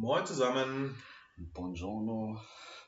Moin zusammen. Buongiorno.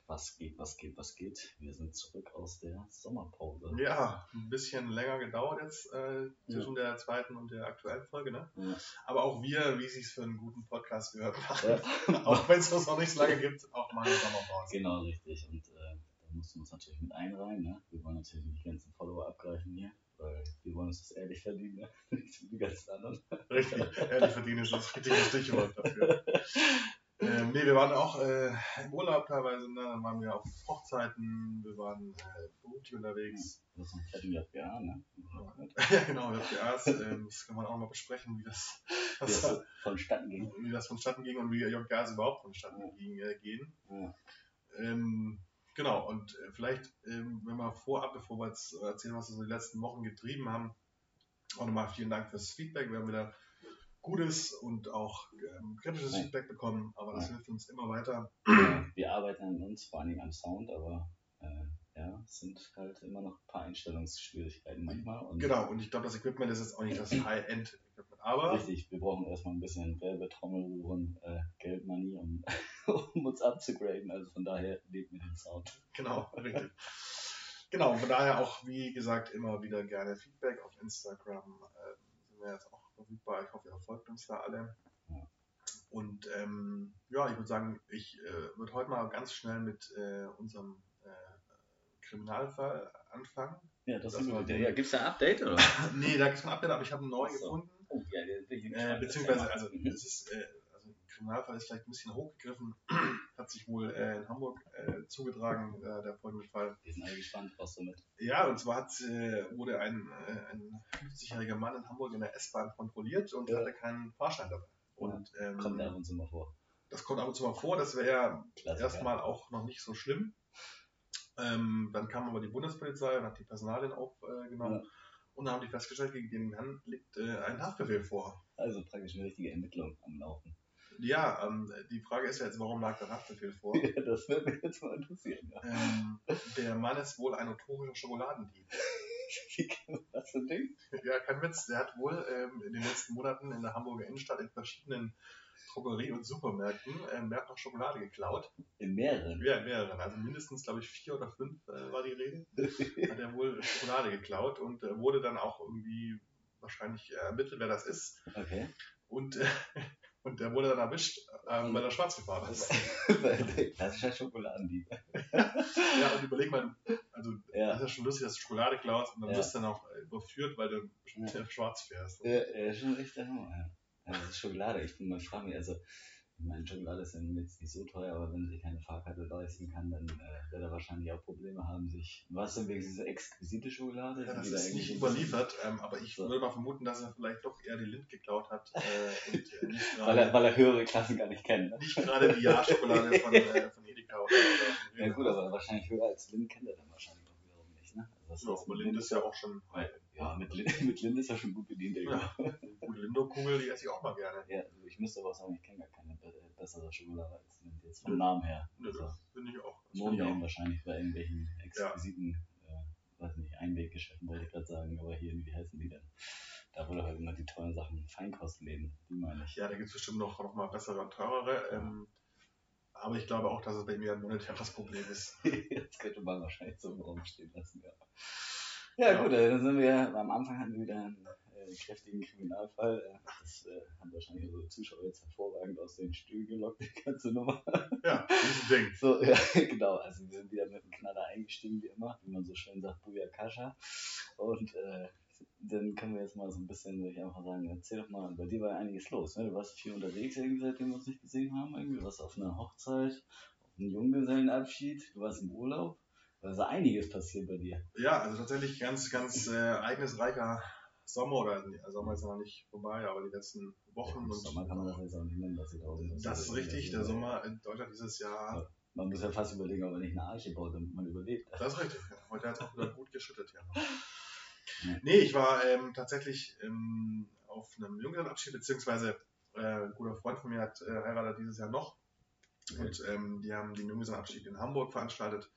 Was geht, was geht, was geht? Wir sind zurück aus der Sommerpause. Ja, ein bisschen länger gedauert jetzt äh, zwischen ja. der zweiten und der aktuellen Folge, ne? Ja. Aber auch wir, wie es sich für einen guten Podcast gehört, machen, ja. auch wenn es das noch nicht so lange gibt, auch mal eine Sommerpause. Genau, richtig. Und äh, da mussten wir uns natürlich mit einreihen. Ne? Wir wollen natürlich nicht die ganzen Follower abgreifen hier, weil wir wollen uns das ehrlich verdienen, ne? nicht die ganzen anderen. Richtig, ehrlich verdienen ist das richtige Stichwort dafür. Ähm, nee, wir waren auch äh, im Urlaub teilweise, ne? dann waren wir auf Hochzeiten, wir waren äh, beruflich unterwegs. Das ist ein fetten JPA, ne? ja, genau, JPAs, ähm, das kann man auch mal besprechen, wie das, das, wie das vonstatten ging. Wie das vonstatten ging und wie JPAs überhaupt vonstatten ja. ging, äh, gehen. Ja. Ähm, genau, und äh, vielleicht, ähm, wenn wir vorab, bevor wir jetzt erzählen, was wir so die letzten Wochen getrieben haben, auch nochmal vielen Dank fürs Feedback. Wir haben wieder gutes und auch ähm, kritisches Nein. Feedback bekommen, aber das Nein. hilft uns immer weiter. Wir arbeiten an uns, vor allen Dingen am Sound, aber äh, ja, es sind halt immer noch ein paar Einstellungsschwierigkeiten manchmal. Und genau, und ich glaube, das Equipment ist jetzt auch nicht das High-End-Equipment, aber... Richtig, wir brauchen erstmal ein bisschen Werbetrommelrühren, äh, Geldmoney, um, um uns abzugraden, also von daher lebt mit dem Sound. Genau, richtig. Genau, von daher auch, wie gesagt, immer wieder gerne Feedback auf Instagram. Äh, sind wir jetzt auch verfügbar. Ich hoffe, ihr folgt uns da alle. Ja. Und ähm, ja, ich würde sagen, ich äh, würde heute mal ganz schnell mit äh, unserem äh, Kriminalfall anfangen. Ja, das, das ist. Ja, gibt es da ein Update? Oder? nee, da gibt es ein Update, aber ich habe einen neuen so. gefunden. Oh, ja, der, beziehungsweise, also, mhm. es ist, äh, Kriminalfall ist vielleicht ein bisschen hochgegriffen. Hat sich wohl äh, in Hamburg äh, zugetragen, äh, der folgende Fall. Wir sind alle gespannt, was damit. Ja, und zwar hat, äh, wurde ein, äh, ein 50-jähriger Mann in Hamburg in der S-Bahn kontrolliert und ja. hatte keinen Fahrschein dabei. Und, ähm, kommt ab und zu mal vor. Das kommt ab und zu mal vor, das wäre ja erstmal auch noch nicht so schlimm. Ähm, dann kam aber die Bundespolizei und hat die Personalien aufgenommen. Ja. Und dann haben die festgestellt, gegen den Herrn liegt äh, ein Haftbefehl vor. Also praktisch eine richtige Ermittlung am Laufen. Ja, ähm, die Frage ist ja jetzt, warum lag der Haftbefehl vor? Ja, das würde mich jetzt mal interessieren. Ja. Ähm, der Mann ist wohl ein notorischer Schokoladendieb. Was für ein Ding? Ja, kein Witz. Der hat wohl ähm, in den letzten Monaten in der Hamburger Innenstadt in verschiedenen Drogerie- und Supermärkten ähm, mehrfach Schokolade geklaut. In mehreren? Ja, in mehreren. Also mindestens, glaube ich, vier oder fünf äh, war die Rede. hat er wohl Schokolade geklaut und äh, wurde dann auch irgendwie wahrscheinlich ermittelt, wer das ist. Okay. Und äh, und der wurde dann erwischt, ähm, weil er schwarz gefahren ist. das ist ja Schokoladendieb. ja, und überleg mal, also ja. das ist ja schon lustig, dass du Schokolade klaust und dann ja. wirst du dann auch überführt, weil du schwarz fährst. Ja, ja, schon richtig. Das ist Schokolade. Ich bin mal frage mich, also ich meine, Schokolade ist jetzt nicht so teuer, aber wenn sie keine Fahrkarte leisten kann, dann äh, wird er wahrscheinlich auch Probleme haben, sich. Was denn wegen dieser exquisite Schokolade? Ja, das ist nicht überliefert, ähm, aber ich so. würde mal vermuten, dass er vielleicht doch eher die Lind geklaut hat. Äh, und, äh, nicht weil, er, weil er höhere Klassen gar nicht kennt. Ne? Nicht gerade die Ja-Schokolade von, äh, von Edeka oder, oder Ja, gut, aber wahrscheinlich höher als Lind kennt er dann wahrscheinlich auch wiederum nicht. Ne? Also ja, aber Lind ist ja auch schon. Ja, mit, mit Lind ist er schon gut bedient, Ja, gute Lindo-Kugel, die esse ich auch mal gerne. Ja, also ich müsste aber sagen, ich kenne gar keine bessere Schokolade als Lind jetzt vom Namen her. Ja, also, das finde ich auch. No wahrscheinlich bei irgendwelchen exquisiten, ja. äh, weiß nicht, Einweggeschäften wollte ich gerade sagen, aber hier, wie heißen die denn? Da wo halt immer die tollen Sachen Feinkostläden, die meine ich. Ja, da gibt es bestimmt noch, noch mal bessere und teurere. Ähm, aber ich glaube auch, dass es bei mir ein monetäres Problem ist. Jetzt könnte man wahrscheinlich so im Raum stehen lassen, ja. Ja, ja. gut, dann sind wir, am Anfang hatten wir wieder einen äh, kräftigen Kriminalfall. Äh, das äh, haben wahrscheinlich unsere Zuschauer jetzt hervorragend aus den Stühlen gelockt, die ganze Nummer. Ja, dieses Ding. So, ja, genau. Also wir sind wieder mit dem Knaller eingestiegen, wie immer, wie man so schön sagt, Buja Kascha. Und äh, dann können wir jetzt mal so ein bisschen, würde ich einfach sagen, erzähl doch mal, bei dir war ja einiges los. Ne? Du warst viel unterwegs, irgendwie, seitdem wir uns nicht gesehen haben. Irgendwie. Du warst auf einer Hochzeit, auf einem Junggesellenabschied, du warst im Urlaub. Da ist einiges passiert bei dir. Ja, also tatsächlich ganz, ganz äh, ereignisreicher Sommer oder der Sommer ist noch nicht vorbei, aber die letzten Wochen. Ja, Sommer kann man das jetzt auch nicht nennen, dass sie draußen Das, das ist richtig, der Sommer in Deutschland dieses Jahr. Ja, man muss ja fast überlegen, ob man nicht eine Arche baut, damit man überlebt. Das ist richtig. Heute hat es auch wieder gut geschüttet, ja. Nee, ich war ähm, tatsächlich ähm, auf einem Junggesellenabschied, beziehungsweise äh, ein guter Freund von mir hat äh, heiratet dieses Jahr noch. Und ähm, die haben den Junggesellenabschied in Hamburg veranstaltet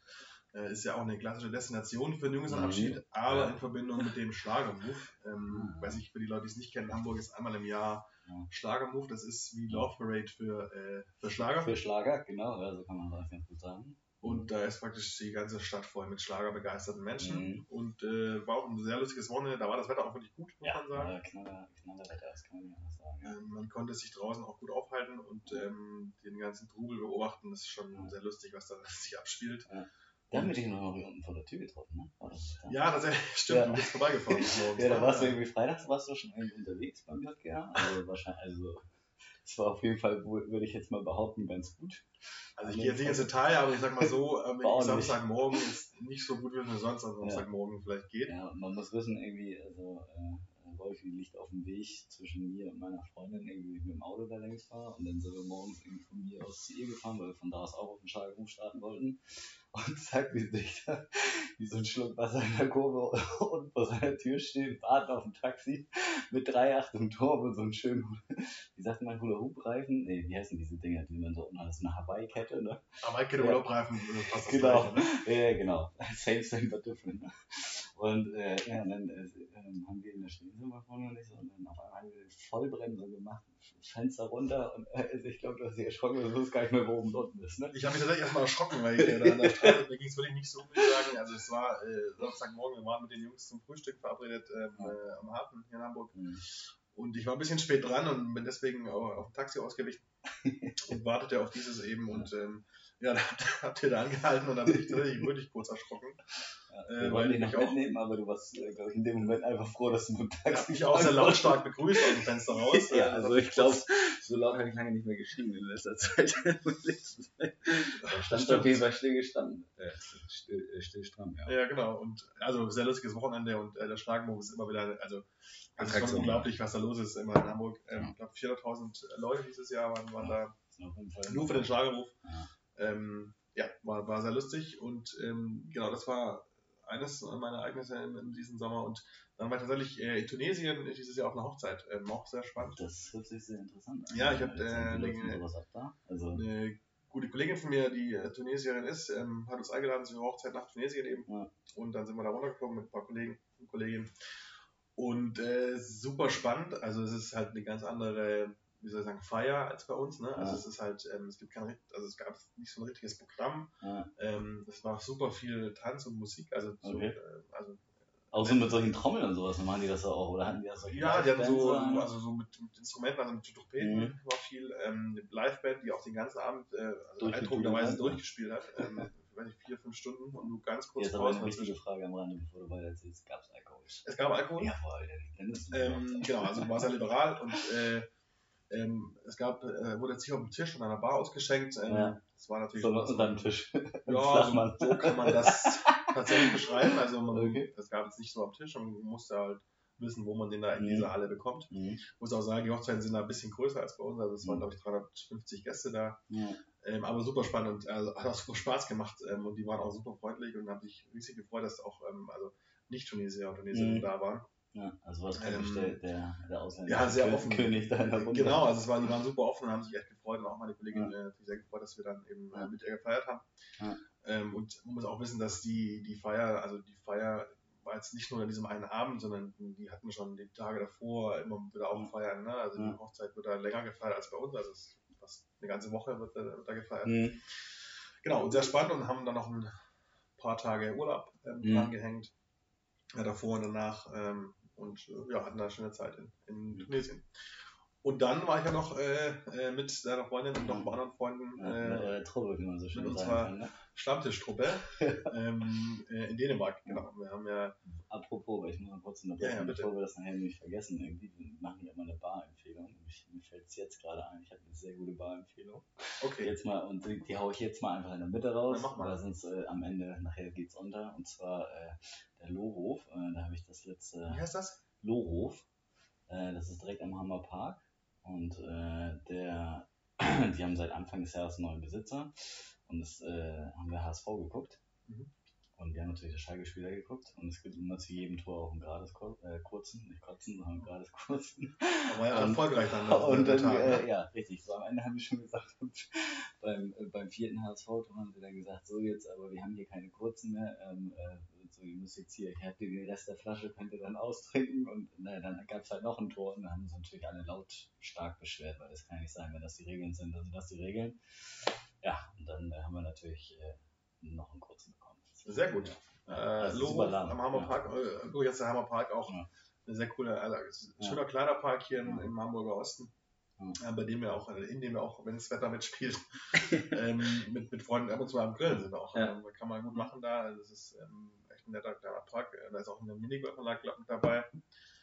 Äh, ist ja auch eine klassische Destination für einen Junggesellenabschied, Mhm. aber Ja. in Verbindung mit dem Schlagermove. Ähm, Mhm. Weiß ich, für die Leute, die es nicht kennen, Hamburg ist einmal im Jahr Ja. Schlagermove. Das ist wie Love Parade für, äh, für Schlager. Für Schlager, genau, ja, so kann man das ganz gut sagen. Und da ist praktisch die ganze Stadt voll mit schlagerbegeisterten Menschen. Mhm. Und äh, war auch ein sehr lustiges Wochenende. Da war das Wetter auch wirklich gut, muss Ja, man sagen. äh, knaller, knaller Wetter, das kann man ja auch sagen. Ja. Ähm, man konnte sich draußen auch gut aufhalten und ähm, den ganzen Trubel beobachten. Das ist schon Ja. sehr lustig, was da sich abspielt. Da haben wir dich noch hier unten vor der Tür getroffen, ne? Das? Ja, tatsächlich, stimmt, Ja. du bist vorbeigefahren. Ja, da warst du irgendwie freitags, warst du schon irgendwie unterwegs beim JGA. Also wahrscheinlich, also es war auf jeden Fall, würde ich jetzt mal behaupten, ganz gut. Also ich gehe jetzt nicht ins Detail, aber ich sag mal so, ähm. Samstagmorgen ist nicht so gut, wie es sonst am Samstagmorgen vielleicht geht. Ja, man muss wissen, irgendwie, also äh, Wolfi liegt auf dem Weg zwischen mir und meiner Freundin, irgendwie mit dem Auto da längs war. Und dann sind wir morgens irgendwie von mir aus zu ihr gefahren, weil wir von da aus auch auf den Schlagerhof starten wollten. Und zack, wie sich da wie so ein Schluck Wasser in der Kurve und vor seiner Tür stehen, warten auf ein Taxi mit drei Achtung Tor und so einem schönen, wie sagt man, Hula-Hoop-Reifen? Nee, wie heißen diese Dinger, die man so unten hat? Das ist eine Hawaii-Kette, ne? Kenne Ja. Passt das Genau. Gleiche, ne? Ja, genau. Same, same, but different. Und äh, ja, und dann äh, ähm, haben wir in der vorne nicht so und dann auf einmal haben wir Vollbremse gemacht, Fenster runter und äh, also ich glaube, du hast dich erschrocken, du wusstest gar nicht mehr, wo oben unten ist. Ne? Ich habe mich tatsächlich erstmal erschrocken, weil ich, äh, da an der Straße, mir ging es wirklich nicht so, ich sagen. Also es war äh, Samstagmorgen, wir waren mit den Jungs zum Frühstück verabredet ähm, äh, am Hafen hier in Hamburg. Mhm. Und ich war ein bisschen spät dran und bin deswegen auch auf ein Taxi ausgewichen und wartete auf dieses eben. Und ähm, ja, da habt ihr da angehalten und da bin ich tatsächlich wirklich kurz erschrocken. Ja, Äh, wir weil wollten dich ich noch auch- mitnehmen, aber du warst, äh, glaube ich, in dem Moment einfach froh, dass du mit Ich Taxi mich auch sehr lautstark begrüßt aus dem Fenster raus. Ja, Äh, also ich glaube, so laut habe ich lange nicht mehr geschrieben in letzter Zeit. Stand auf jeden Fall still gestanden. Äh, still, äh, still stramm, ja. Ja, genau. Und also sehr lustiges Wochenende und äh, der Schlagmove ist immer wieder, also es ist schon unglaublich, was da los ist immer in Hamburg. Ähm, Ja. Ich glaube 400.000 Leute dieses Jahr waren, waren Ja. da nur für den Schlagermove. Ja. Ähm, ja, war, war sehr lustig und ähm, genau, das war eines meiner Ereignisse in, in diesem Sommer und dann war ich tatsächlich äh, in Tunesien dieses Jahr auf einer Hochzeit, ähm, auch sehr spannend. Das hört sich sehr interessant an. Ja, ich hab, Jetzt, äh, eine-? Also, Eine gute Kollegin von mir, die äh, Tunesierin ist, ähm, hat uns eingeladen zu ihrer Hochzeit nach Tunesien eben. Ja. Und dann sind wir da runtergeflogen mit ein paar Kollegen und Kolleginnen. Und äh, super spannend. Also es ist halt eine ganz andere, wie soll ich sagen, Feier als bei uns. Ne? Also Ja. es ist halt, ähm, es gibt kein, also es gab nicht so ein richtiges Programm. ja. Ähm, es war super viel Tanz und Musik. Also, so, Okay. äh, also Auch so mit solchen Trommeln und sowas, machen die das auch? Oder hatten die das so? ja, die hatten so, also so mit, mit Instrumenten, also mit Trompeten Mhm. war viel, ähm, Liveband, die auch den ganzen Abend äh, also Durchgespielt eindruckenderweise hat, durchgespielt hat. Ähm, ich weiß nicht, vier, fünf Stunden und nur ganz kurz Jetzt aber eine wichtige. Frage am Rande, bevor du weiter erzählst. Gab es Alkohol? Es gab Alkohol. Jawohl, dann ist es Ähm, genau, also war sehr liberal und äh, ähm, es gab, äh, wurde jetzt nicht auf dem Tisch und an der Bar ausgeschenkt. Ähm, Ja. Das war natürlich so unter dem Tisch. Ja, so, so kann man das tatsächlich beschreiben. Also man, Okay. das gab es nicht so am Tisch und man musste halt wissen, wo man den da in Mhm. dieser Halle bekommt. Mhm. Ich muss auch sagen, die Hochzeiten sind da ein bisschen größer als bei uns. Also es waren, Mhm. glaube ich, 350 Gäste da. Ja. Ähm, aber super spannend und also, hat auch super Spaß gemacht. Ähm, und die waren auch super freundlich und haben sich riesig gefreut, dass auch ähm, also nicht Tunesier und Tunesierinnen Mhm. da waren. Ja, also was Ähm, praktisch der, der, der Ausländer. ja, sehr offen. König da in der Runde. Genau, also es war, die waren super offen und haben sich echt gefreut und auch meine Kollegin äh, hat sich sehr gefreut, dass wir dann eben äh, Ja. mit ihr gefeiert haben. Ja. Ähm, und man muss auch wissen, dass die, die Feier, also die Feier war jetzt nicht nur an diesem einen Abend, sondern die hatten schon die Tage davor immer wieder auch Ja. feiern. Ne? Also Ja. die Hochzeit wird da länger gefeiert als bei uns, also es fast eine ganze Woche wird, da- wird da gefeiert. Mhm. Genau, und sehr spannend und haben dann noch ein paar Tage Urlaub ähm, Mhm. dran gehängt, ja, davor und danach ähm, und äh, ja, hatten da eine schöne Zeit in, in Mhm. Tunesien. Und dann war ich ja noch äh, äh, mit seiner Freundin und noch ein paar anderen Freunden Ja, mit äh, eurer Truppe, wie man so schön mit sagen unserer- kann. Ne? Stammtischtruppe ähm, äh, in Dänemark. Genau, wir haben ja Apropos, weil ich muss mal kurz unterbrechen, Ja, ja, bitte. bevor wir das nachher nicht vergessen. Irgendwie wir machen hier immer eine Barempfehlung. Mir fällt es jetzt gerade ein, ich habe eine sehr gute Barempfehlung. okay. Jetzt mal, und die, die haue ich jetzt mal einfach in der Mitte raus, Ja, mach mal. weil sonst äh, am Ende, nachher geht's unter. Und zwar äh, der Lohhof. Äh, da habe ich das letzte. Wie heißt das? Lohhof. Das ist direkt am Hammer Park. Und äh, der, die haben seit Anfang des Jahres einen neuen Besitzer. Und das äh, haben wir HSV geguckt. Mhm. Und wir haben natürlich das Schalke-Spiel geguckt und es gibt immer zu jedem Tor auch einen gratis äh, kurzen, nicht kurzen, sondern gratis kurzen. Aber ja, erfolgreich dann. Und dann, äh, ne? ja, richtig. So am Ende haben wir schon gesagt, beim, äh, beim vierten HSV-Tor haben sie dann gesagt, so jetzt, aber wir haben hier keine kurzen mehr. Ähm, äh, so, ihr müsst jetzt hier, ich habe den Rest der Flasche, könnt ihr dann austrinken. Und naja, dann gab es halt noch ein Tor und dann haben sie natürlich alle lautstark beschwert, weil das kann nicht sein, wenn das die Regeln sind, dann sind das die Regeln. Ja, und dann äh, haben wir natürlich äh, noch einen kurzen bekommen. Sehr gut. Ja, äh, Logo am Hammer ja. Park, äh, jetzt der Hammer Park auch ja. eine sehr coole, also schöner ja. kleiner Park hier im, im Hamburger Osten. Ja. bei dem wir auch, äh, in dem wir auch, wenn das Wetter mitspielt, ähm, mit, mit Freunden ab und zu am Grillen sind auch. Ja. Ähm, kann man gut machen da. Also das ist ähm, echt ein netter kleiner Park. Äh, da ist auch eine Minigolfanlage dabei.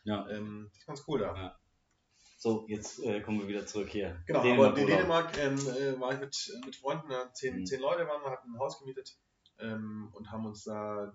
Ja. Ähm, das ist ganz cool da. Ja. So, jetzt äh, kommen wir wieder zurück hier. Genau, Dänemark aber in Dänemark ähm, äh, war ich mit, mit Freunden, zehn, mhm. zehn Leute waren wir, hatten ein Haus gemietet ähm, und haben uns da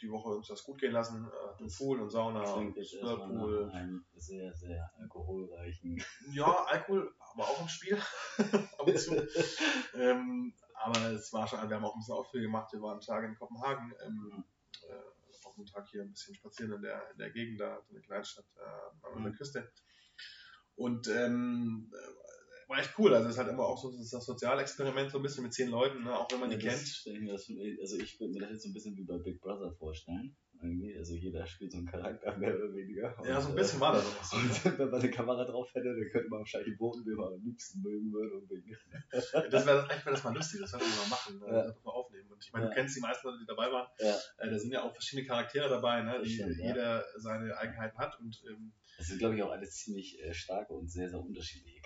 die Woche uns das gut gehen lassen. Äh, das Pool und Sauna und Pool. Einen sehr, sehr alkoholreichen. Ja, Alkohol, aber auch im Spiel. ab und zu. ähm, aber es war schon, wir haben auch ein bisschen Ausflüge gemacht. Wir waren einen Tag in Kopenhagen. Ähm, mhm. äh, auch einen Tag hier ein bisschen spazieren in der, in der Gegend, da, so eine Kleinstadt äh, an der mhm. Küste. Und ähm, war echt cool. Also es ist halt immer auch so das Sozialexperiment so ein bisschen mit zehn Leuten, ne? auch wenn man ja, die kennt. Das, also ich würde mir das jetzt so ein bisschen wie bei Big Brother vorstellen. Also jeder spielt so einen Charakter mehr oder weniger. Und, ja, so ein bisschen äh, war das auch so. Und wenn man eine Kamera drauf hätte, dann könnte man wahrscheinlich Boden, den man am liebsten mögen würde. Und das wäre eigentlich wär das mal lustig, das sollten wir mal machen, ja. das mal aufnehmen. Und ich meine, ja. du kennst die meisten Leute, die dabei waren. Ja. Äh, da sind ja auch verschiedene Charaktere dabei, ne? die stimmt, jeder seine Eigenheiten hat. Und ähm, das sind, glaube ich, auch alles ziemlich äh, starke und sehr, sehr unterschiedliche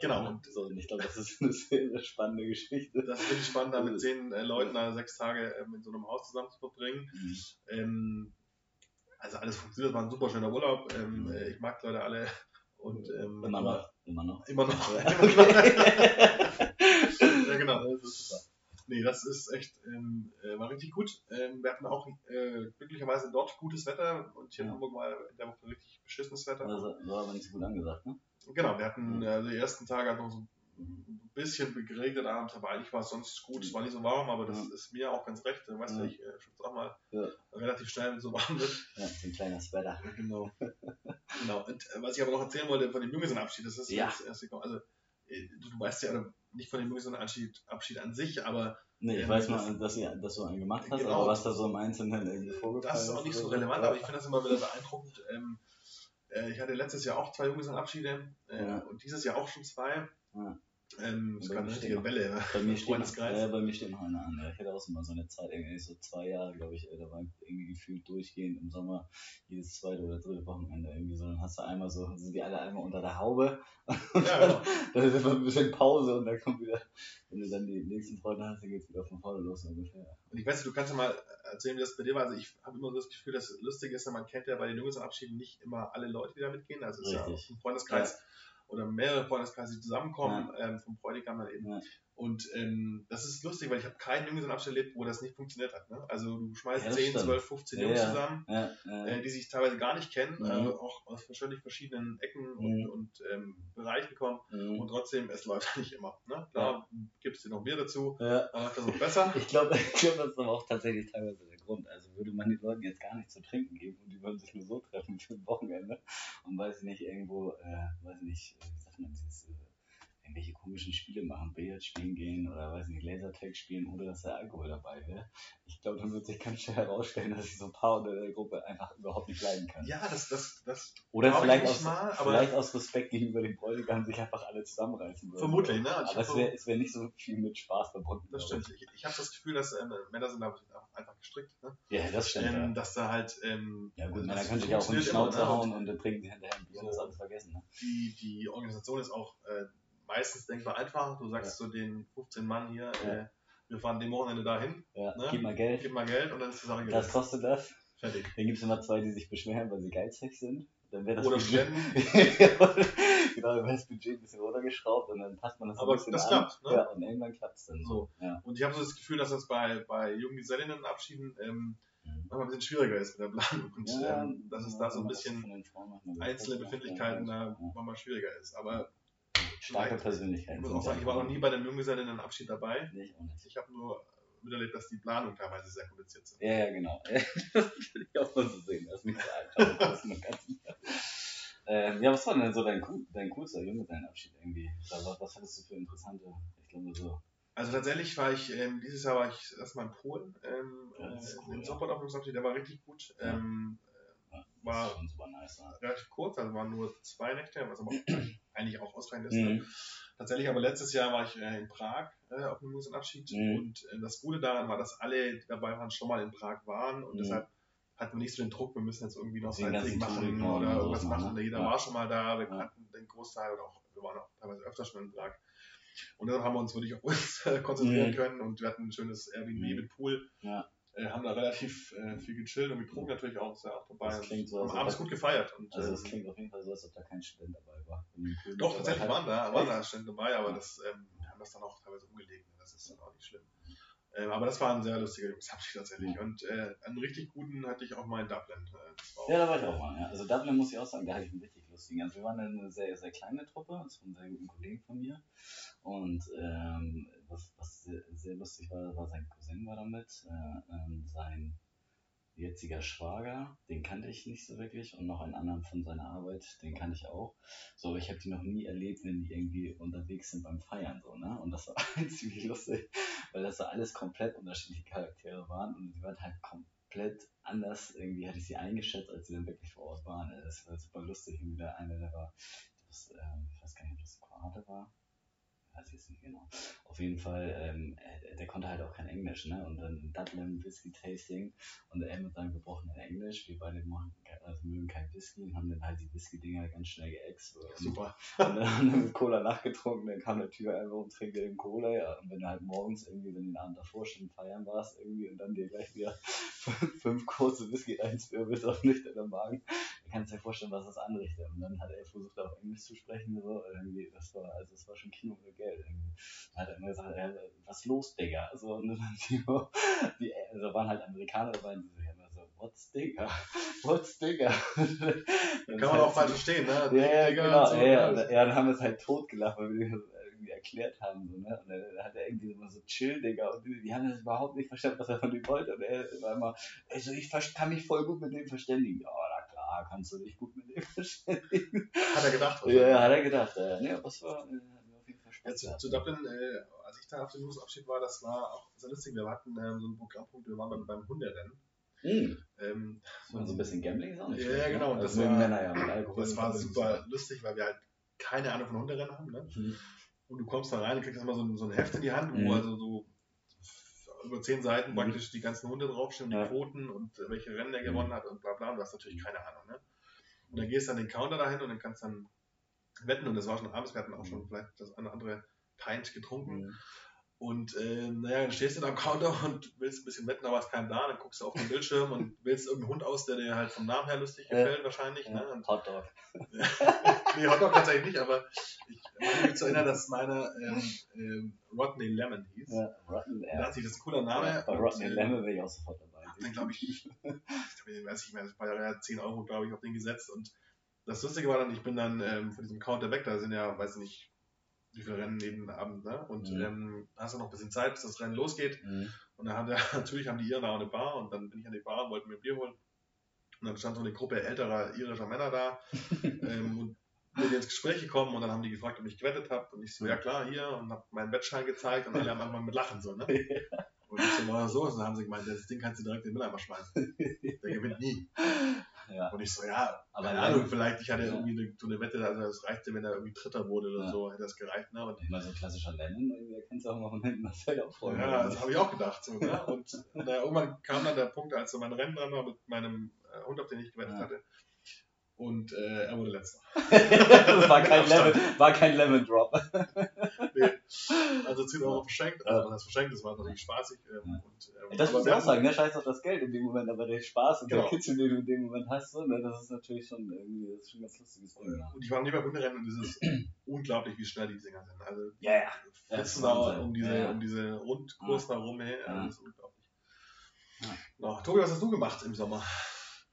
Genau. Und, so, und ich glaube, das ist eine sehr, spannende Geschichte. Das ist wirklich spannend, da mit zehn äh, Leuten da sechs Tage ähm, in so einem Haus zusammen zu verbringen. Mhm. Ähm, also alles funktioniert, war ein super schöner Urlaub. Ähm, mhm. äh, ich mag die Leute alle. Und, ähm, immer noch. Immer noch. Immer noch. Ja, ja genau. Das ist super. Nee, das ist echt, ähm, äh, war richtig gut. Ähm, wir hatten auch äh, glücklicherweise dort gutes Wetter und hier in Hamburg war in der Woche richtig beschissenes Wetter. Also, war aber nicht so gut angesagt, ne? Genau, wir hatten äh, die ersten Tage hat noch so ein bisschen geregnet abends, aber eigentlich war es sonst gut. Es war nicht so warm, aber das ja. ist mir auch ganz recht. Du weißt ja, ich äh, schütze auch mal ja. relativ schnell, wenn es so warm wird. Ja, ein kleiner Sweater. Genau. genau. Und äh, was ich aber noch erzählen wollte von dem Jüngesenabschied, das ist ja. das erste. Also, äh, du, du weißt ja, nicht von dem Jüngesenabschied Abschied an sich, aber Nee, ich ähm, weiß mal, dass, ihr, dass du einen gemacht hast, genau, aber was da so im Einzelnen irgendwie vorgefallen ist. Das ist auch nicht so relevant, aber ich finde das immer wieder beeindruckend. Ähm, äh, ich hatte letztes Jahr auch zwei Junggesellenabschiede äh, ja. und dieses Jahr auch schon zwei. Ja. Ähm, es eine richtige Welle. Bei mir, steht, äh, bei mir steht noch eine an. Ich hatte auch so mal so eine Zeit, irgendwie so zwei Jahre, glaube ich, da war irgendwie gefühlt durchgehend im Sommer jedes zweite oder dritte Wochenende irgendwie so. Dann hast du einmal so, sind die alle einmal unter der Haube und ja, dann, genau. dann ist immer ein bisschen Pause und dann kommt wieder, wenn du dann die nächsten Freunde hast, dann geht es wieder von vorne los ungefähr. Und ich weiß nicht, du kannst ja mal erzählen, wie das bei dir war. Also ich habe immer so das Gefühl, dass lustig ist, man kennt ja bei den Junggesellenabschieden nicht immer alle Leute, die da mitgehen. Also es ist ja ein Freundeskreis. Ja oder mehrere Freundeskreise, die zusammenkommen, ja. ähm, vom Bräutigam dann eben. Ja. Und ähm, das ist lustig, weil ich habe keinen Jüngesenabschied erlebt, wo das nicht funktioniert hat. Ne? Also du schmeißt ja, 10, 12, 15 Jungs zusammen, äh, die sich teilweise gar nicht kennen, mhm. äh, auch aus völlig verschiedenen Ecken mhm. und, und ähm, Bereichen kommen mhm. und trotzdem, es läuft nicht immer. Ne? Klar, gibst dir noch mehr dazu, dann läuft das auch besser. Ich glaube, glaub, das ist aber auch tatsächlich teilweise der Grund. Also würde man den Leuten jetzt gar nicht zu trinken geben und die würden sich nur so treffen für ein Wochenende und weiß ich nicht, irgendwo, äh, weiß ich nicht, wie sagt man, dieses äh, irgendwelche komischen Spiele machen, Billard spielen gehen oder weiß nicht, Lasertag spielen, ohne dass da Alkohol dabei wäre. Ich glaube, dann wird sich ganz schnell herausstellen, dass ich so ein paar unter der Gruppe einfach überhaupt nicht leiden kann. Ja, das, das, das. Oder vielleicht aus, mal, vielleicht aus Respekt gegenüber dem Bräutigam sich einfach alle zusammenreißen würden. Vermutlich, ne? Aber es wäre wär nicht so viel mit Spaß verbunden. Das stimmt. Ich, ich habe das Gefühl, dass ähm, Männer sind einfach gestrickt. Ne? Ja, das stimmt. Ähm, ja. Dass da halt. Ähm, ja, gut, Männer können sich auch in die Schnauze ne? hauen und dann trinken sie hinterher ein Bier und das alles vergessen. Ne? Die, die Organisation ist auch. Äh, meistens denkbar einfach. Du sagst ja. zu den 15 Mann hier, ja. äh, wir fahren dem Wochenende dahin. Ja. Ne? Gib mal Geld. Gib mal Geld und dann ist die Sache Das kostet das. Fertig. Dann gibt es immer zwei, die sich beschweren, weil sie geizig sind. Dann das Oder Budget, genau, dann wird das Budget ein bisschen runtergeschraubt und dann passt man das Aber ein bisschen das an. klappt, ne? Ja, und irgendwann klappt es dann so. Ja. Und ich habe so das Gefühl, dass das bei, bei Junggesellinnenabschieden ähm, mhm. manchmal ein bisschen schwieriger ist mit der Planung. Und ja, ähm, dass es da so ein bisschen einzelne Befindlichkeiten da manchmal schwieriger ist. Aber starke Persönlichkeit. Ich muss auch sagen, ich war noch nie bei einem Junggesellinnenabschied dabei. Nee, ich auch nicht. Ich habe nur miterlebt, dass die Planungen teilweise sehr kompliziert sind. Ja, ja, genau. das will ich auch mal so sehen. Das ist nicht so einfach. ähm, ja, was war denn so dein, dein coolster Junggesellenabschied irgendwie? Was, was hattest du für interessante, ich glaube so. Also tatsächlich war ich, ähm, dieses Jahr war ich erstmal in Polen, ähm, ja, äh, cool, im Sommerabschlussabschied, der war richtig gut. Ja. Ähm, ja, war nice, relativ kurz, also waren nur zwei Nächte, was aber eigentlich auch ausreichend ist. Ne? Mhm. Tatsächlich aber letztes Jahr war ich äh, in Prag äh, auf einem Musenabschied mhm. und äh, das Gute daran war, dass alle, die dabei waren, schon mal in Prag waren und mhm. deshalb hatten wir nicht so den Druck, wir müssen jetzt irgendwie noch ein Ding machen oder irgendwas machen. machen. Jeder ja. war schon mal da, wir kannten den Großteil oder auch, wir waren auch teilweise öfter schon in Prag. Und dann haben wir uns wirklich auf uns konzentrieren mhm. können und wir hatten ein schönes Airbnb mhm. mit Pool. Ja äh, haben da relativ äh, viel gechillt und getrunken natürlich auch, ist ja auch dabei. Das klingt so, haben abends gut gefeiert. Und, also das ähm, klingt auf jeden Fall so, als ob da kein Student dabei war. Doch, tatsächlich waren da, waren da Studenten dabei, aber das, ähm, wir haben das dann auch teilweise umgelegt. Ne? Das ist dann auch nicht schlimm. Ähm, aber das war ein sehr lustiger Jungsabschied tatsächlich. Ja. Und äh, einen richtig guten hatte ich auch mal in Dublin. Äh, ja, da war ich auch mal. Ja. Also Dublin muss ich auch sagen, da hatte ich einen richtig lustigen. Also wir waren eine sehr, sehr kleine Truppe, das waren sehr guten Kollegen von mir. Und ähm, was, was sehr, lustig war, war sein Cousin war damit, äh, ähm, sein jetziger Schwager, den kannte ich nicht so wirklich und noch einen anderen von seiner Arbeit, den kannte ich auch. So, ich habe die noch nie erlebt, wenn die irgendwie unterwegs sind beim Feiern so, ne? Und das war ziemlich lustig, weil das so alles komplett unterschiedliche Charaktere waren und die waren halt komplett anders. Irgendwie hatte ich sie eingeschätzt, als sie dann wirklich vor Ort waren. Das war super lustig. Und wieder einer, der war, das, ähm, ich weiß gar nicht, ob das Kroate war weiß ich jetzt nicht genau. Auf jeden Fall, ähm, der konnte halt auch kein Englisch, ne? Und dann Dublin Whisky Tasting und er mit seinem gebrochenen Englisch, wir beide machen, also mögen kein Whisky und haben dann halt die Whisky-Dinger ganz schnell geäxt. Super. Und dann haben wir mit Cola nachgetrunken, dann kam der Typ einfach und trinkt den Cola, ja. Und wenn du halt morgens irgendwie, wenn du den Abend davor schon feiern warst, irgendwie und dann dir gleich wieder fünf kurze Whisky einzwirbelst auf nüchternen Magen, kannst dir vorstellen, was das anrichtet. Und dann hat er versucht, auf Englisch zu sprechen, so, irgendwie, das war, also das war schon Kino für Geld. Irgendwie. Da hat er immer gesagt, äh, was los, Digga? So, und dann die, die, also waren halt Amerikaner dabei und die so, immer so, what's Digga? What's Digga? Kann man auch falsch verstehen, ne? Ja, ja, genau. Ja, ja, ja, ja, dann haben wir es halt totgelacht, weil wir irgendwie erklärt haben. So, ne? Und dann hat er irgendwie immer so chill, Digga. Und die, die haben das überhaupt nicht verstanden, was er von ihm wollte. Und er war immer, also ich kann mich voll gut mit dem verständigen. Ja, na klar, kannst du dich gut mit dem verständigen. Hat er gedacht, oder? Ja, hat er gedacht. Ja, nee, was war, äh, ja, zu, zu, Dublin, äh, als ich da auf dem News-Abschied war, das war auch sehr lustig. Wir hatten ähm, so einen Programmpunkt, wir waren beim, beim Hunderennen. Mhm. Ähm, so ein bisschen Gambling ist auch nicht Ja, ja genau. Und also das, war, Männer, ja, das war super lustig, weil wir halt keine Ahnung von Hunderennen haben. Ne? Mhm. Und du kommst da rein und kriegst immer so ein, so ein Heft in die Hand, wo mhm. also so über zehn Seiten mhm. praktisch die ganzen Hunde draufstehen, ja. die Quoten und welche Rennen er gewonnen hat und bla bla. Und du hast natürlich keine Ahnung. Ne? Und dann gehst du an den Counter dahin und dann kannst dann wetten und das war schon abends, wir hatten auch schon vielleicht das eine andere Pint getrunken. Mhm. Und äh, naja, dann stehst du da am Counter und willst ein bisschen wetten, aber ist kein da, dann guckst du auf den Bildschirm und wählst irgendeinen Hund aus, der dir halt vom Namen her lustig gefällt, wahrscheinlich. Ja, ne? und, Hotdog. nee, Hotdog tatsächlich nicht, aber ich meine mich zu erinnern, dass meine ähm, ähm, Rodney Lemon hieß. Ja, Rodney, ja. Das ist ein cooler Name. Ja, bei Rodney und, Lemon wäre ich auch sofort dabei. Dann glaube ich, ich weiß nicht mehr, das war ja 10 Euro, glaube ich, auf den gesetzt und das Lustige war dann, ich bin dann ähm, von diesem Counter weg, da sind ja, weiß ich nicht, wie viele Rennen jeden Abend, ne? Und mhm. ähm, hast du noch ein bisschen Zeit, bis das Rennen losgeht. Mhm. Und dann haben wir, natürlich haben die Iren da auch eine Bar und dann bin ich an die Bar und wollte mir ein Bier holen. Und dann stand so eine Gruppe älterer irischer Männer da ähm, und bin ins Gespräch gekommen und dann haben die gefragt, ob ich gewettet habe. Und ich so, ja klar, hier und habe meinen Wettschein gezeigt und alle haben einfach mit Lachen so, ne? Und ich so, mal so, und dann haben sie gemeint, das Ding kannst du direkt in den Mülleimer schmeißen. Der gewinnt nie. Ja. Und ich so, ja, aber keine Ahnung, vielleicht, ich hatte ja. irgendwie eine, so eine Wette, also es reichte, wenn er irgendwie Dritter wurde oder ja. so, hätte das gereicht. Ne? Und meine, so ein klassischer Lennon, irgendwie erkennst du auch mal von hinten, das auch voll. Ja, das habe ich auch gedacht. So, ne? Und, und äh, irgendwann kam dann der Punkt, als so mein Rennen dran war mit meinem äh, Hund, auf den ich gewettet hatte, und äh, er wurde letzter. das war kein, Lemon, war kein Lemon Drop. nee. Also 10 Euro verschenkt, also das verschenkt, das war natürlich spaßig. Ähm, und, ähm, das muss ich auch sagen, ne? scheiß auf das Geld in dem Moment, aber der Spaß und genau. der Kitzel, den du in dem Moment hast, so, ne? das ist natürlich schon irgendwie das ist schon ein ganz lustiges Ding. Ja. Und ich war nie beim Hunderennen und es ist unglaublich, wie schnell die Dinger sind. Also ja, ja. Das da um diese, ja. um diese Rundkurs ja. da rum, hey, ja. das ist unglaublich. Ja. No, Tobi, was hast du gemacht im Sommer?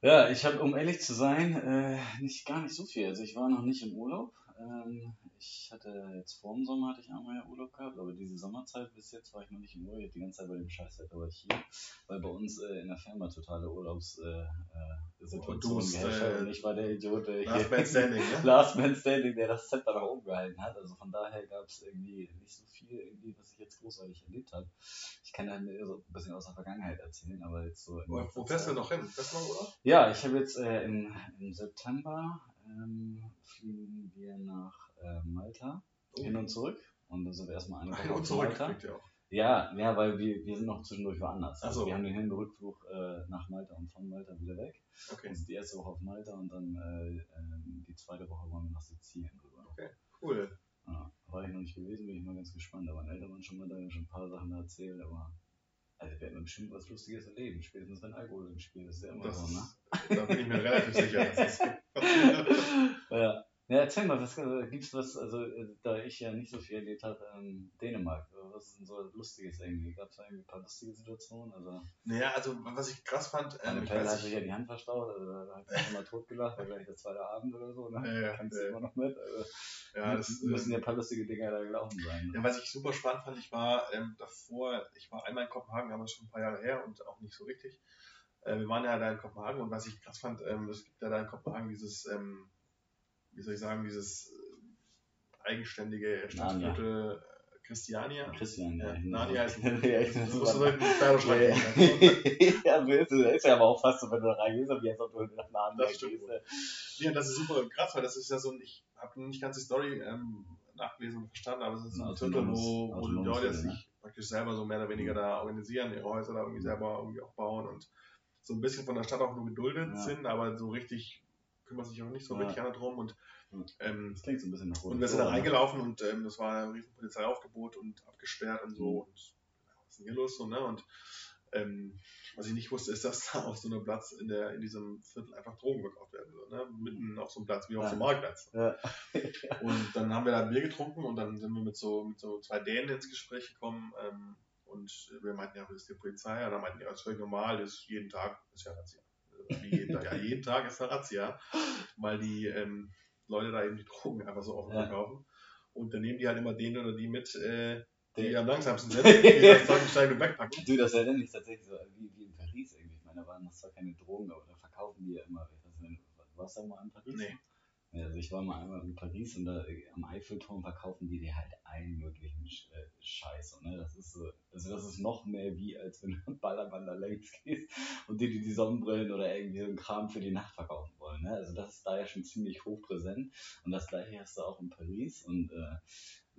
Ja, ich habe, um ehrlich zu sein, äh, nicht gar nicht so viel. Also ich war noch nicht im Urlaub. Ähm, ich hatte jetzt vor dem Sommer hatte ich einmal ja Urlaub gehabt, aber diese Sommerzeit bis jetzt war ich noch nicht in Urlaub. Die ganze Zeit bei dem Scheißwetter war ich hier, weil bei uns äh, in der Firma totale Urlaubssituation äh, äh, bist, geherrscht äh, hat und ich war der Idiot, der Last Man Standing, ne? Last Man Standing, der das Zepter nach oben gehalten hat. Also von daher gab es irgendwie nicht so viel, irgendwie, was ich jetzt großartig erlebt habe. Ich kann dann so ein bisschen aus der Vergangenheit erzählen, aber jetzt so. in Wo, fährst du noch hin? Fährst du noch, oder? ja, ich habe jetzt äh, im, im September ähm, fliegen wir nach äh, Malta hin und zurück. Und dann sind wir erstmal eine Woche Hin und zurück Malta. Ja, ja, weil wir, wir sind noch zwischendurch woanders. Also so. wir haben den Hin- und Rückflug äh, nach Malta und von Malta wieder weg. Okay, Also die erste Woche auf Malta und dann äh, ähm, die zweite Woche wollen wir nach Sizilien rüber. cool. Ja, war ich noch nicht gewesen, bin ich mal ganz gespannt. Aber meine Eltern waren schon mal da, haben schon ein paar Sachen erzählt, aber also wir werden bestimmt was Lustiges erleben. Spätestens wenn Alkohol im Spiel ist, ist ja immer Das so, ne? da bin ich mir relativ sicher. Ja. Ja, erzähl mal, was äh, gibt's was, also äh, da ich ja nicht so viel erlebt habe, ähm, Dänemark, was ist denn so Lustiges irgendwie? Gab es da irgendwie ein paar lustige Situationen? Also naja, also was ich krass fand, ähm, ich Pelle hat sich ja die Hand verstaut, also da hat ich immer totgelacht, war gleich der zweite Abend oder so, ne? Ja, ja, Kannst ja. du immer noch mit? Also, ja, das, müssen ähm, ja ein paar lustige Dinger da gelaufen sein. Ja, Ne? was ich super spannend fand, ich war ähm, davor, ich war einmal in Kopenhagen, aber schon ein paar Jahre her und auch nicht so richtig. Äh, wir waren ja da in Kopenhagen und was ich krass fand, ähm, es gibt ja da in Kopenhagen dieses, ähm, wie soll ich sagen, dieses äh, eigenständige Stadtviertel äh, Christiania. Christian, ja. Ja, Narnia ist ein- ja, ich Das musst du Pferdeschlag Ja, so ist es. ist ja aber auch fast so, wenn du da reingehst, wie als ob du nach Narnia gehst. ne? Ja, das ist super krass, weil das ist ja so ein, ich habe nicht ganz die Story ähm, nachgelesen und verstanden, aber es ist so ein Viertel, wo, wo die Leute ne? sich praktisch selber so mehr oder weniger da organisieren, ihre Häuser da irgendwie selber irgendwie auch bauen und so ein bisschen von der Stadt auch nur geduldet Ja. sind, aber so richtig kümmert sich auch nicht so Ja. richtig drum und Ja. ähm, Das klingt so ein bisschen nach und wir sind da reingelaufen und ähm, das war ein riesen Polizeiaufgebot und abgesperrt und so Mhm. und ja, was ist denn hier los so, ne? Und ähm, was ich nicht wusste, ist, dass da auf so einem Platz in der in diesem Viertel einfach Drogen verkauft werden. So, ne? Mitten auf so einem Platz wie auf Ja. so einem Marktplatz. Ja. Und dann haben wir da Bier getrunken und dann sind wir mit so mit so zwei Dänen ins Gespräch gekommen ähm, und wir meinten, ja, das ist die Polizei? Und dann meinten die, ja, das ist völlig normal, das ist jeden Tag, ist ja Razzia. Wie jeden Tag, ja, jeden Tag ist eine Razzia, weil die ähm, Leute da eben die Drogen einfach so offen Ja. verkaufen. Und dann nehmen die halt immer den oder die mit, äh, die am langsamsten sind, die das Zeug und wegpacken. Du, das erinnert mich tatsächlich so wie, wie in Paris irgendwie. Ich meine, da waren das zwar keine Drogen, aber da verkaufen die ja immer. Nicht, warst du mal in Paris? Nee. Also ich war mal einmal in Paris und da äh, am Eiffelturm verkaufen die dir halt allen möglichen Sch äh, Scheiß. Ne? Das ist so, also das ist noch mehr wie, als wenn du Ballermann da längs gehst und dir die, die Sonnenbrillen oder irgendwie so einen Kram für die Nacht verkaufen wollen. Ne? Also das ist da ja schon ziemlich hoch präsent. Und das gleiche hast du auch in Paris und äh,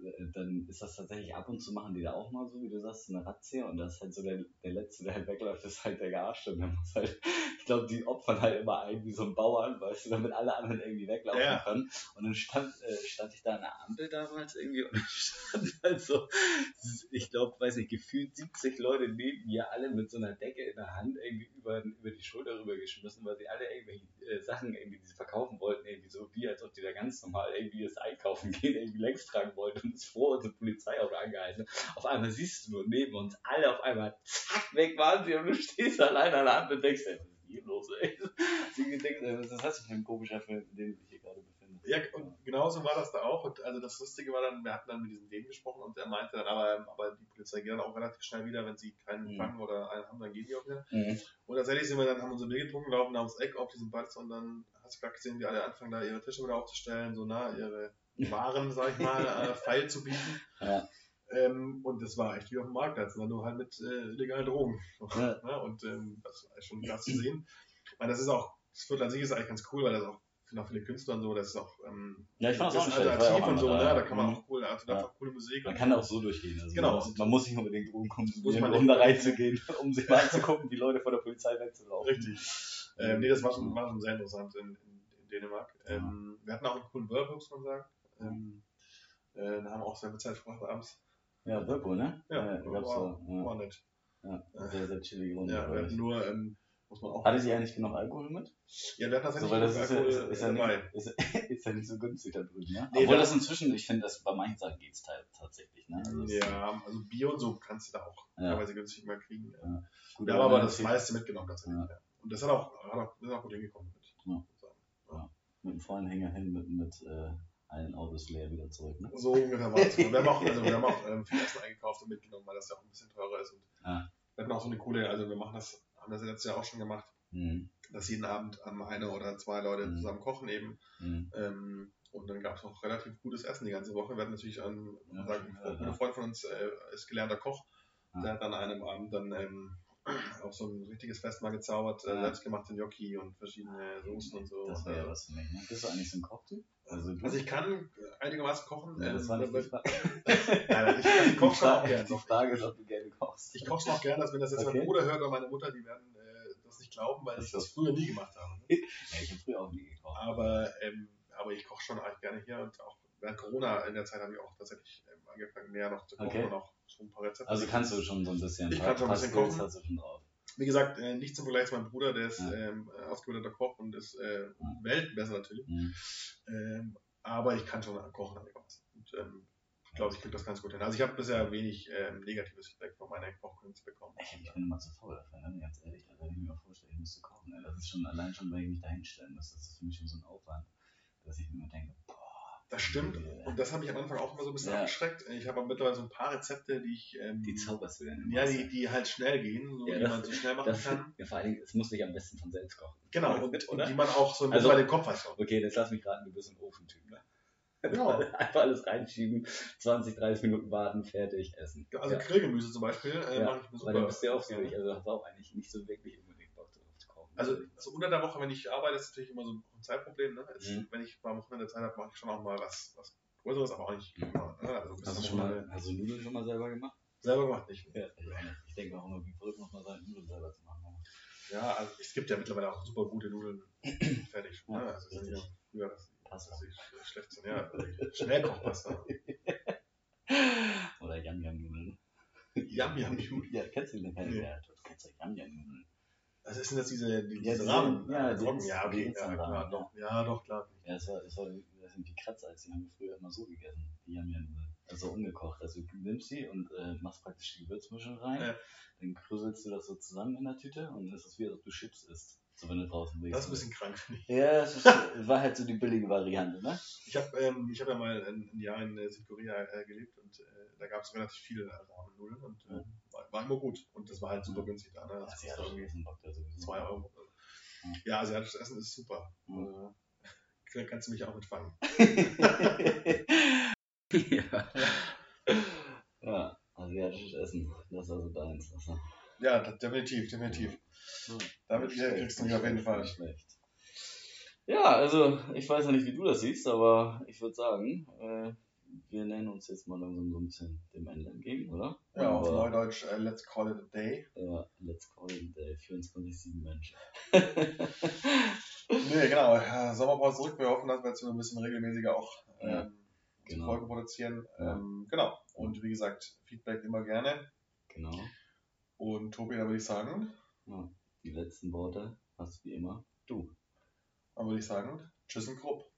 äh, dann ist das tatsächlich ab und zu machen die da auch mal so, wie du sagst, eine Razzia und das ist halt so der, der Letzte, der halt wegläuft, ist halt der Gearschte. Und der muss halt, glaube, die opfern halt immer einen wie so ein Bauern, weißt du, damit alle anderen irgendwie weglaufen Ja. können. Und dann stand, äh, stand ich da an der Ampel damals irgendwie und dann stand halt so, ich glaube, weiß nicht, gefühlt 70 Leute neben mir, alle mit so einer Decke in der Hand irgendwie über, über die Schulter rübergeschmissen, weil sie alle irgendwelche äh, Sachen irgendwie, die sie verkaufen wollten, irgendwie so wie, als ob die da ganz normal irgendwie das Einkaufen gehen, irgendwie längs tragen wollten und es vor unsere Polizeiauto angehalten. Auf einmal siehst du nur neben uns alle auf einmal, zack, weg waren sie und du stehst allein an der Ampel und denkst, ey, was los, ey? Sie gedenkt, äh, was ist das für ein komischer Film, in dem du dich hier gerade befindest? Ja, und genauso war das da auch. Und also das Lustige war dann, wir hatten dann mit diesem Dänen gesprochen und er meinte dann, aber, aber die Polizei geht dann auch relativ schnell wieder, wenn sie keinen Mhm. fangen oder einen haben, dann gehen die auch wieder. Mhm. Und tatsächlich sind wir dann, haben unsere Bier getrunken, laufen da ums Eck auf diesem Platz und dann hast du gerade gesehen, wie alle anfangen, da ihre Tische wieder aufzustellen, so nah, ihre Waren, sag ich mal, äh, feil zu bieten. Ja. Ähm, und das war echt wie auf dem Marktplatz, nur halt mit äh, illegalen Drogen. Ja. Und ähm, das war schon krass zu sehen. Weil das ist auch, das Viertel an sich ist eigentlich ganz cool, weil das auch sind auch viele Künstler und so, das ist auch ähm, Ja, ich fand das das alternativ auch und so, ne? da. kann man Mhm. auch cool, also Ja. einfach coole Musik. Man und- kann auch so durchgehen. Also Genau. Man, muss, man muss nicht unbedingt Drogen konsumieren, um da reinzugehen, um sich mal anzugucken, wie Leute vor der Polizei wegzulaufen. Richtig. Ähm, nee, das war schon, war schon sehr interessant in, in, in Dänemark. Ähm, wir hatten auch einen coolen Whirlpool, muss man sagen. Ähm, äh, da haben wir auch sehr viel Zeit verbracht abends. Ja, Whirlpool, ne? Ja, da gab's war, so, ja, war nett. ja, sehr, sehr chillige Runde. Ja, wir hatten nur, ähm, muss man auch. Hatte sie eigentlich genug Alkohol mit? Ja, wir hatten tatsächlich So, das ist ja, Alkohol ist, ist, ja dabei. nicht, ist, ist ja nicht so günstig da drüben, ne? Nee, Obwohl da- das inzwischen, ich finde, das bei manchen Sachen geht's teil- tatsächlich, ne? Also Ja, also Bier und so kannst du da auch Ja. teilweise günstig mal kriegen. Ja. gut, Wir haben aber das meiste mitgenommen tatsächlich. Ja. Ja. Und das hat auch, hat auch, ist auch gut hingekommen. Mit. Ja. mit dem vollen Hänger hin, mit, mit, äh, ein Auto ist leer wieder zurück. Ne? So ungefähr war es. Wir haben auch, also wir haben auch ähm, viel Essen eingekauft und mitgenommen, weil das ja auch ein bisschen teurer ist. Und Ah. wir hatten auch so eine coole, also wir machen das, haben das letztes Jahr auch schon gemacht, Mhm. dass jeden Abend ähm, eine oder zwei Leute Mhm. zusammen kochen eben. Mhm. Ähm, und dann gab es auch relativ gutes Essen die ganze Woche. Wir hatten natürlich einen, Ja, sagen, ja, ein. Freund von uns äh, ist gelernter Koch. Ah. Der hat an einem Abend dann ähm, auch so ein richtiges Fest mal gezaubert, äh, Ja. selbstgemachte Gnocchi und verschiedene Soßen und so. Das wäre ja Also, was für mich. Ne? Bist du eigentlich so ein Kochtyp? Also, also ich kann einigermaßen kochen. ja, das ähm, war nicht die aber- Frage. Nein, ich, ich koche schon auch gerne. Die Frage ist, ob du gerne kochst. Ich koche schon auch gerne, dass wenn das jetzt Okay. mein Bruder hört oder meine Mutter, die werden äh, das nicht glauben, weil ich das früher nie gemacht habe. ne? Ja, ich habe früher auch nie gekocht. Aber, ähm, aber ich koche schon eigentlich gerne hier und auch während Corona in der Zeit habe ich auch tatsächlich ähm, angefangen, mehr noch zu kochen Okay. und auch schon ein paar Rezepte. Also kannst du schon so ein bisschen. Ich kann schon ein bisschen kochen. hast du schon drauf. Wie gesagt, äh, nicht zum Vergleich zu meinem Bruder, der ist Ja. ähm, äh, ausgebildeter Koch und ist äh, Ja. weltbesser natürlich. Mhm. Ähm, aber ich kann schon kochen einigermaßen. Und ähm, ich glaube, ich kriege das ganz gut hin. Also ich habe bisher wenig ähm, negatives Feedback von meiner Kochkünste bekommen. Ey, ich bin immer zu faul dafür, ne? ganz ehrlich. Also, wenn ich mir mal vorstelle, ich müsste kochen, ey, das ist schon allein schon, wenn ich mich da hinstellen muss, das ist für mich schon so ein Aufwand, dass ich mir immer denke, boah, Das stimmt. Und das hat mich am Anfang auch immer so ein bisschen Ja. abgeschreckt. Ich habe aber mittlerweile so ein paar Rezepte, die ich. Ähm, die zauberst du dann ja, die, die halt schnell gehen, so, Ja, die das- man so schnell machen das, kann. ja, vor allen Dingen, es muss sich am besten von selbst kochen. Genau, und, Oder? und die man auch so ein Also- bei den Kopf hat. Okay, jetzt lass mich raten, du bist ein Ofentyp, ne? Ja. Einfach alles reinschieben, 20, 30 Minuten warten, fertig, essen. Also ja. Grillgemüse zum Beispiel äh, Ja, mache ich mir Weil dann super. bist du ja auch so, ich also habe auch eigentlich nicht so wirklich Also so unter der Woche, wenn ich arbeite, ist natürlich immer so ein Zeitproblem. Ne? Jetzt, Mhm. Wenn ich mal Wochenende Zeit habe, mache ich schon auch mal was, was Größeres, aber auch nicht Mhm. immer. Ne? Also hast du schon mal, hast du Nudeln schon mal selber gemacht? selber gemacht nicht. Ja, ich. Ich denke auch immer, wie verrückt muss man sein, Nudeln selber zu machen. Ja, also es gibt ja mittlerweile auch super gute Nudeln fertig. Ja, ne? Also ist ja früher das, Passt das ist schlecht zu ja, Schnellkochpasta. Oder Yam-Yam-Nudeln. Yum Yum Nudeln. Ja, kennst du den? Nee. Ja, du kennst ja Yam-Yam-Nudeln. Also sind das diese, die, Ja, diese Rahmen? ja? Inst- ja, okay, ja, klar, doch, ja, doch, klar. Ja, das war, das war, das sind die Kratzer, als die haben wir früher immer so gegessen, die Yam-Yam-Nudeln. Also ungekocht. Also du nimmst sie und äh, machst praktisch die Gewürzmischung rein, Ja. dann krüselst du das so zusammen in der Tüte und es ist wie, als ob du Chips isst. So wenn du draußen bist. Das ist ein bisschen krank, finde ich. Ja, es ist, war halt so die billige Variante, ne? Ich habe ähm, ich hab ja mal ein, ein Jahr in äh, Südkorea äh, gelebt und äh, da gab es relativ viele Ramen-Nudeln und äh, war, war immer gut. Und das war halt super günstig da. Ne? Das Also, kostet ja, irgendwie da sowieso. 2 Euro. Ja. Ja, asiatisches Essen ist super. Mhm. Äh, kannst du mich auch mitfangen. ja. ja, asiatisches Essen, das ist also deins. Also. Ja, definitiv, definitiv. Damit Nicht hier schlecht, kriegst du mich auf jeden Fall. nicht schlecht. Ja, also ich weiß ja nicht, wie du das siehst, aber ich würde sagen, äh, wir nähern uns jetzt mal langsam so ein bisschen dem Ende entgegen, oder? Ja, auf Neudeutsch, äh, let's call it a day. Ja, let's call it a day, 24-7 Menschen. Nee, genau. äh, Sommerpause zurück. Wir hoffen, dass wir jetzt ein bisschen regelmäßiger auch Ja, ähm, die genau. Folge produzieren. Ja. Ähm, genau. Und wie gesagt, Feedback immer gerne. Genau. Und Tobi, da würde ich sagen, Ja, die letzten Worte hast wie immer du. dann würde ich sagen, tschüss und grob.